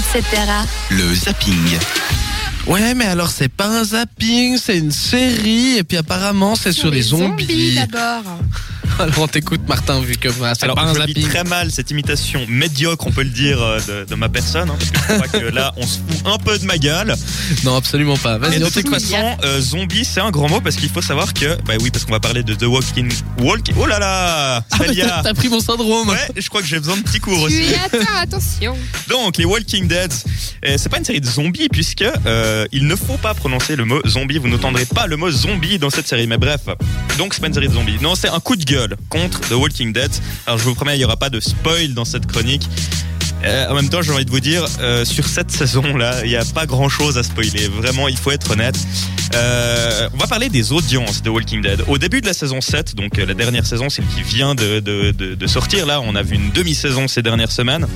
etc. Le zapping. Ouais, mais alors c'est pas un zapping, c'est une série, et puis apparemment c'est sur, les zombies. d'abord. alors on t'écoute Martin, vu que bah, c'est Alors, pas un je vis zapping. très mal cette imitation médiocre, on peut le dire, euh, de, de ma personne. hein, parce que je crois que là, on se fout un peu de ma gueule. Non, absolument pas. Et Vas-y, de on toute t'écoute. façon, euh, zombie, c'est un grand mot parce qu'il faut savoir que, bah oui, parce qu'on va parler de The Walking, Walking. Oh là là, Ah, mais Célia. t'as t'as pris mon syndrome. Ouais, je crois que j'ai besoin de petits cours aussi. Tu attends, attention. Donc, les Walking Dead, euh, c'est pas une série de zombies puisque euh, il ne faut pas prononcer le mot zombie. Vous n'entendrez pas le mot zombie dans cette série. Mais bref, donc c'est pas une série de zombies. Non, c'est un coup de gueule contre The Walking Dead. Alors, je vous promets, il y aura pas de spoil dans cette chronique. Euh, en même temps, j'ai envie de vous dire, euh, sur cette saison-là, il n'y a pas grand-chose à spoiler. Vraiment, il faut être honnête. Euh, on va parler des audiences de Walking Dead. Au début de la saison 7, donc la dernière saison, celle qui vient de, sortir, là, on a vu une demi-saison ces dernières semaines.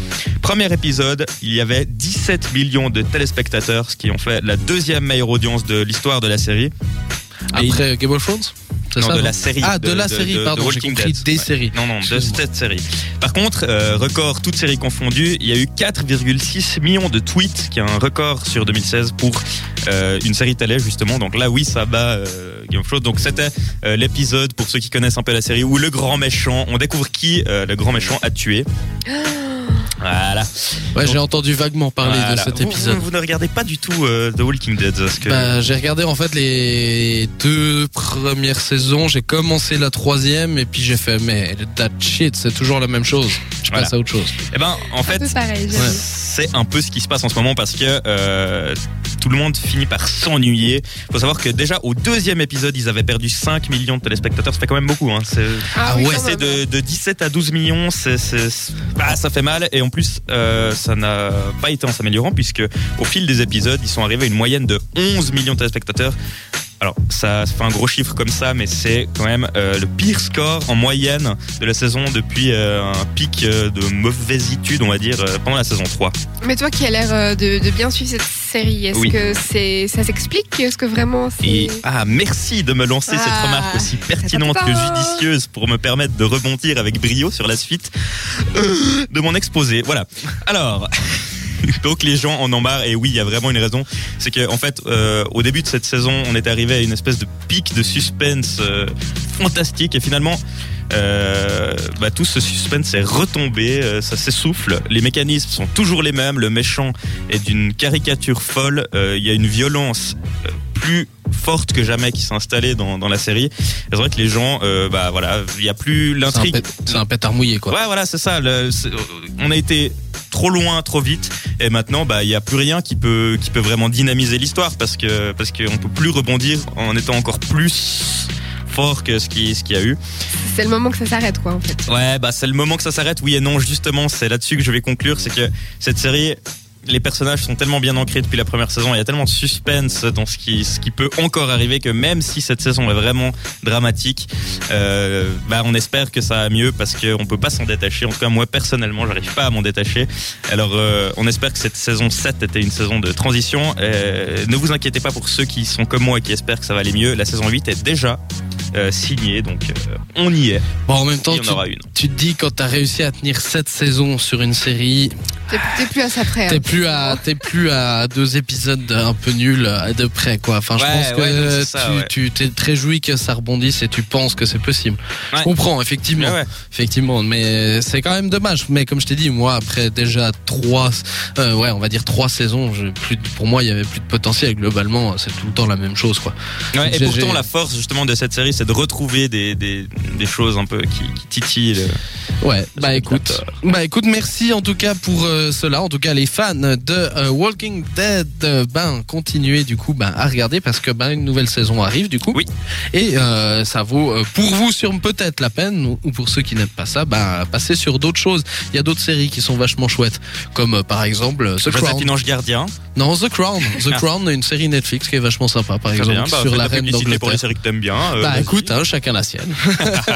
Premier épisode, il y avait 17 millions de téléspectateurs, ce qui ont fait la deuxième meilleure audience de l'histoire de la série. Après Game of Thrones? C'est non, ça, de la série. Ah, de, la série, de- pardon, de j'ai compris Dead. des Ouais. séries. Non, non, de Excuse-moi. cette série. Par contre, euh, record, toutes séries confondues, il y a eu 4,6 millions de tweets, qui est un record sur 2016 pour euh, une série télé, justement. Donc là, oui, ça bat euh, Game of Thrones. Donc c'était euh, l'épisode, pour ceux qui connaissent un peu la série, où le grand méchant, on découvre qui euh, le grand méchant a tué. Voilà. Ouais, j'ai entendu vaguement parler de Voilà. cet Vous- épisode. Vous, vous ne regardez pas du tout euh, The Walking Dead parce que... Bah, j'ai regardé en fait les deux premières saisons. J'ai commencé la troisième et puis j'ai fait mais that shit, c'est toujours la même chose. Je Voilà. passe à autre chose. Eh ben, en fait, c'est un peu ce qui se passe en ce moment parce que euh, tout le monde finit par s'ennuyer. faut savoir que déjà au deuxième épisode, ils avaient perdu 5 millions de téléspectateurs. Ça fait quand même beaucoup. Hein. C'est Ah, oui, ouais, quand c'est même. de, de 17 à 12 millions, c'est, c'est- c'est- bah, ça fait mal. Et en plus, euh, ça n'a pas été en s'améliorant puisque au fil des épisodes, ils sont arrivés à une moyenne de 11 millions de téléspectateurs. Alors, ça fait un gros chiffre comme ça, mais c'est quand même euh, le pire score en moyenne de la saison depuis euh, un pic euh, de mauvaisitude, on va dire, pendant la saison 3. Mais toi qui as l'air de, de bien suivre cette série, est-ce Oui. que c'est ça s'explique? Est-ce que vraiment c'est. Et ah, merci de me lancer cette Ah. remarque aussi pertinente que judicieuse pour me permettre de rebondir avec brio sur la suite de mon exposé. Voilà. Alors. Donc les gens en ont marre et oui il y a vraiment une raison c'est que en fait euh, au début de cette saison on est arrivé à une espèce de pic de suspense euh, fantastique et finalement euh, bah, tout ce suspense est retombé, euh, ça s'essouffle. Les mécanismes sont toujours les mêmes. Le méchant est d'une caricature folle. Euh, Il y a une violence euh, plus forte que jamais qui s'est installée dans, dans la série. C'est vrai que les gens, euh, bah voilà, il y a plus l'intrigue. c'est un pétard mouillé quoi. Ouais, voilà, c'est ça. le- on a été trop loin, trop vite, et maintenant, bah, il y a plus rien qui peut qui peut vraiment dynamiser l'histoire parce que parce qu'on peut plus rebondir en étant encore plus fort que ce qui ce qu'il y a eu. C'est le moment que ça s'arrête, quoi, en fait. Ouais, bah c'est le moment que ça s'arrête. Oui et non, justement, c'est là-dessus que je vais conclure, c'est que cette série. Les personnages sont tellement bien ancrés depuis la première saison, il y a tellement de suspense dans ce qui, ce qui peut encore arriver que même si cette saison est vraiment dramatique, euh, bah on espère que ça va mieux parce qu'on peut pas s'en détacher. En tout cas, moi personnellement, j'arrive pas à m'en détacher. Alors, euh, on espère que cette saison 7 était une saison de transition. Euh, ne vous inquiétez pas pour ceux qui sont comme moi et qui espèrent que ça va aller mieux. La saison 8 est déjà euh, signée, donc euh, on y est. Bon, en même temps, tu, en aura une. tu te dis quand t'as réussi à tenir sept saisons sur une série, T'es plus à ça près. t'es hein. plus à t'es plus à deux épisodes un peu nuls euh, de près quoi. Enfin, je Ouais, pense que ouais, non, c'est ça, tu ouais. tu t'es très joui que ça rebondisse et tu penses que c'est possible. Je comprends effectivement. Ouais. Effectivement, mais c'est quand même dommage. Mais comme je t'ai dit, moi, après déjà trois, euh, ouais, on va dire trois saisons, plus, de- pour moi, il y avait plus de potentiel. Globalement, c'est tout le temps la même chose, quoi. Ouais, et J'ai- pourtant, j'ai- la force justement de cette série, c'est de retrouver des, des, des choses un peu qui, qui titillent. le- Ouais, bah écoute, bah écoute, merci en tout cas pour euh, cela. En tout cas, les fans de euh, Walking Dead, euh, ben continuez du coup, ben à regarder parce que ben une nouvelle saison arrive du coup. Oui. Et euh, ça vaut euh, pour vous sur peut-être la peine ou, ou pour ceux qui n'aiment pas ça, ben passez sur d'autres choses. Il y a d'autres séries qui sont vachement chouettes, comme euh, par exemple euh, The Crown. Ange Gardien. Non, The Crown. The Crown, une série Netflix qui est vachement sympa, par exemple, bien. Bah, sur la reine publicité pour les d'Angleterre. séries que t'aimes bien. euh, Bah écoute, hein, chacun la sienne.